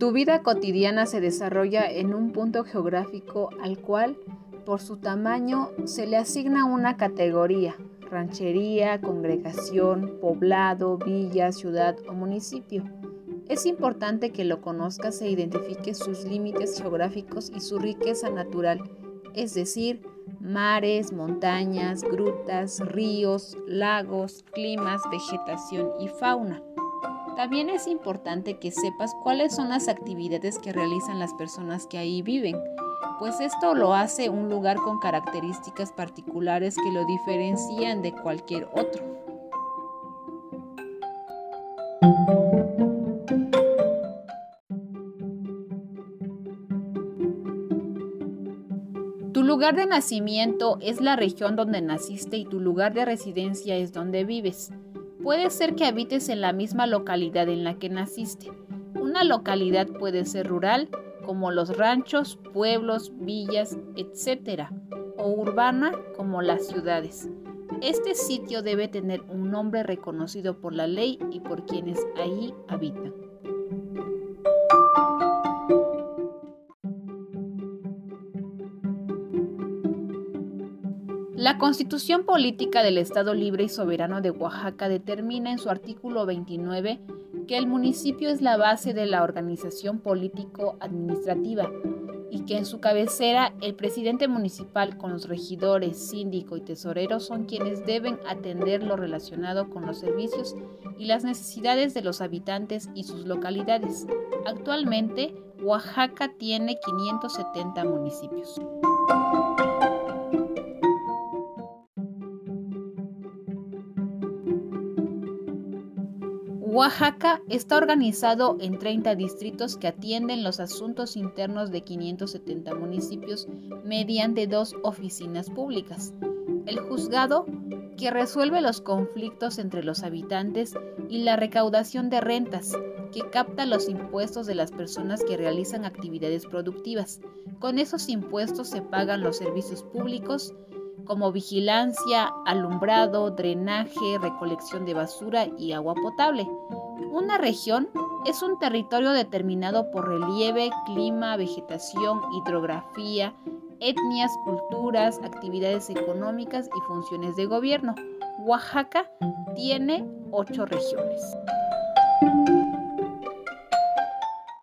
Tu vida cotidiana se desarrolla en un punto geográfico al cual, por su tamaño, se le asigna una categoría, ranchería, congregación, poblado, villa, ciudad o municipio. Es importante que lo conozcas e identifiques sus límites geográficos y su riqueza natural, es decir, mares, montañas, grutas, ríos, lagos, climas, vegetación y fauna. También es importante que sepas cuáles son las actividades que realizan las personas que ahí viven, pues esto lo hace un lugar con características particulares que lo diferencian de cualquier otro. Tu lugar de nacimiento es la región donde naciste y tu lugar de residencia es donde vives. Puede ser que habites en la misma localidad en la que naciste. Una localidad puede ser rural, como los ranchos, pueblos, villas, etc., o urbana, como las ciudades. Este sitio debe tener un nombre reconocido por la ley y por quienes ahí habitan. La Constitución Política del Estado Libre y Soberano de Oaxaca determina en su artículo 29 que el municipio es la base de la organización político-administrativa y que en su cabecera el presidente municipal con los regidores, síndico y tesorero son quienes deben atender lo relacionado con los servicios y las necesidades de los habitantes y sus localidades. Actualmente, Oaxaca tiene 570 municipios. Oaxaca está organizado en 30 distritos que atienden los asuntos internos de 570 municipios mediante dos oficinas públicas. El juzgado, que resuelve los conflictos entre los habitantes, y la recaudación de rentas, que capta los impuestos de las personas que realizan actividades productivas. Con esos impuestos se pagan los servicios públicos, como vigilancia, alumbrado, drenaje, recolección de basura y agua potable. Una región es un territorio determinado por relieve, clima, vegetación, hidrografía, etnias, culturas, actividades económicas y funciones de gobierno. Oaxaca tiene ocho regiones.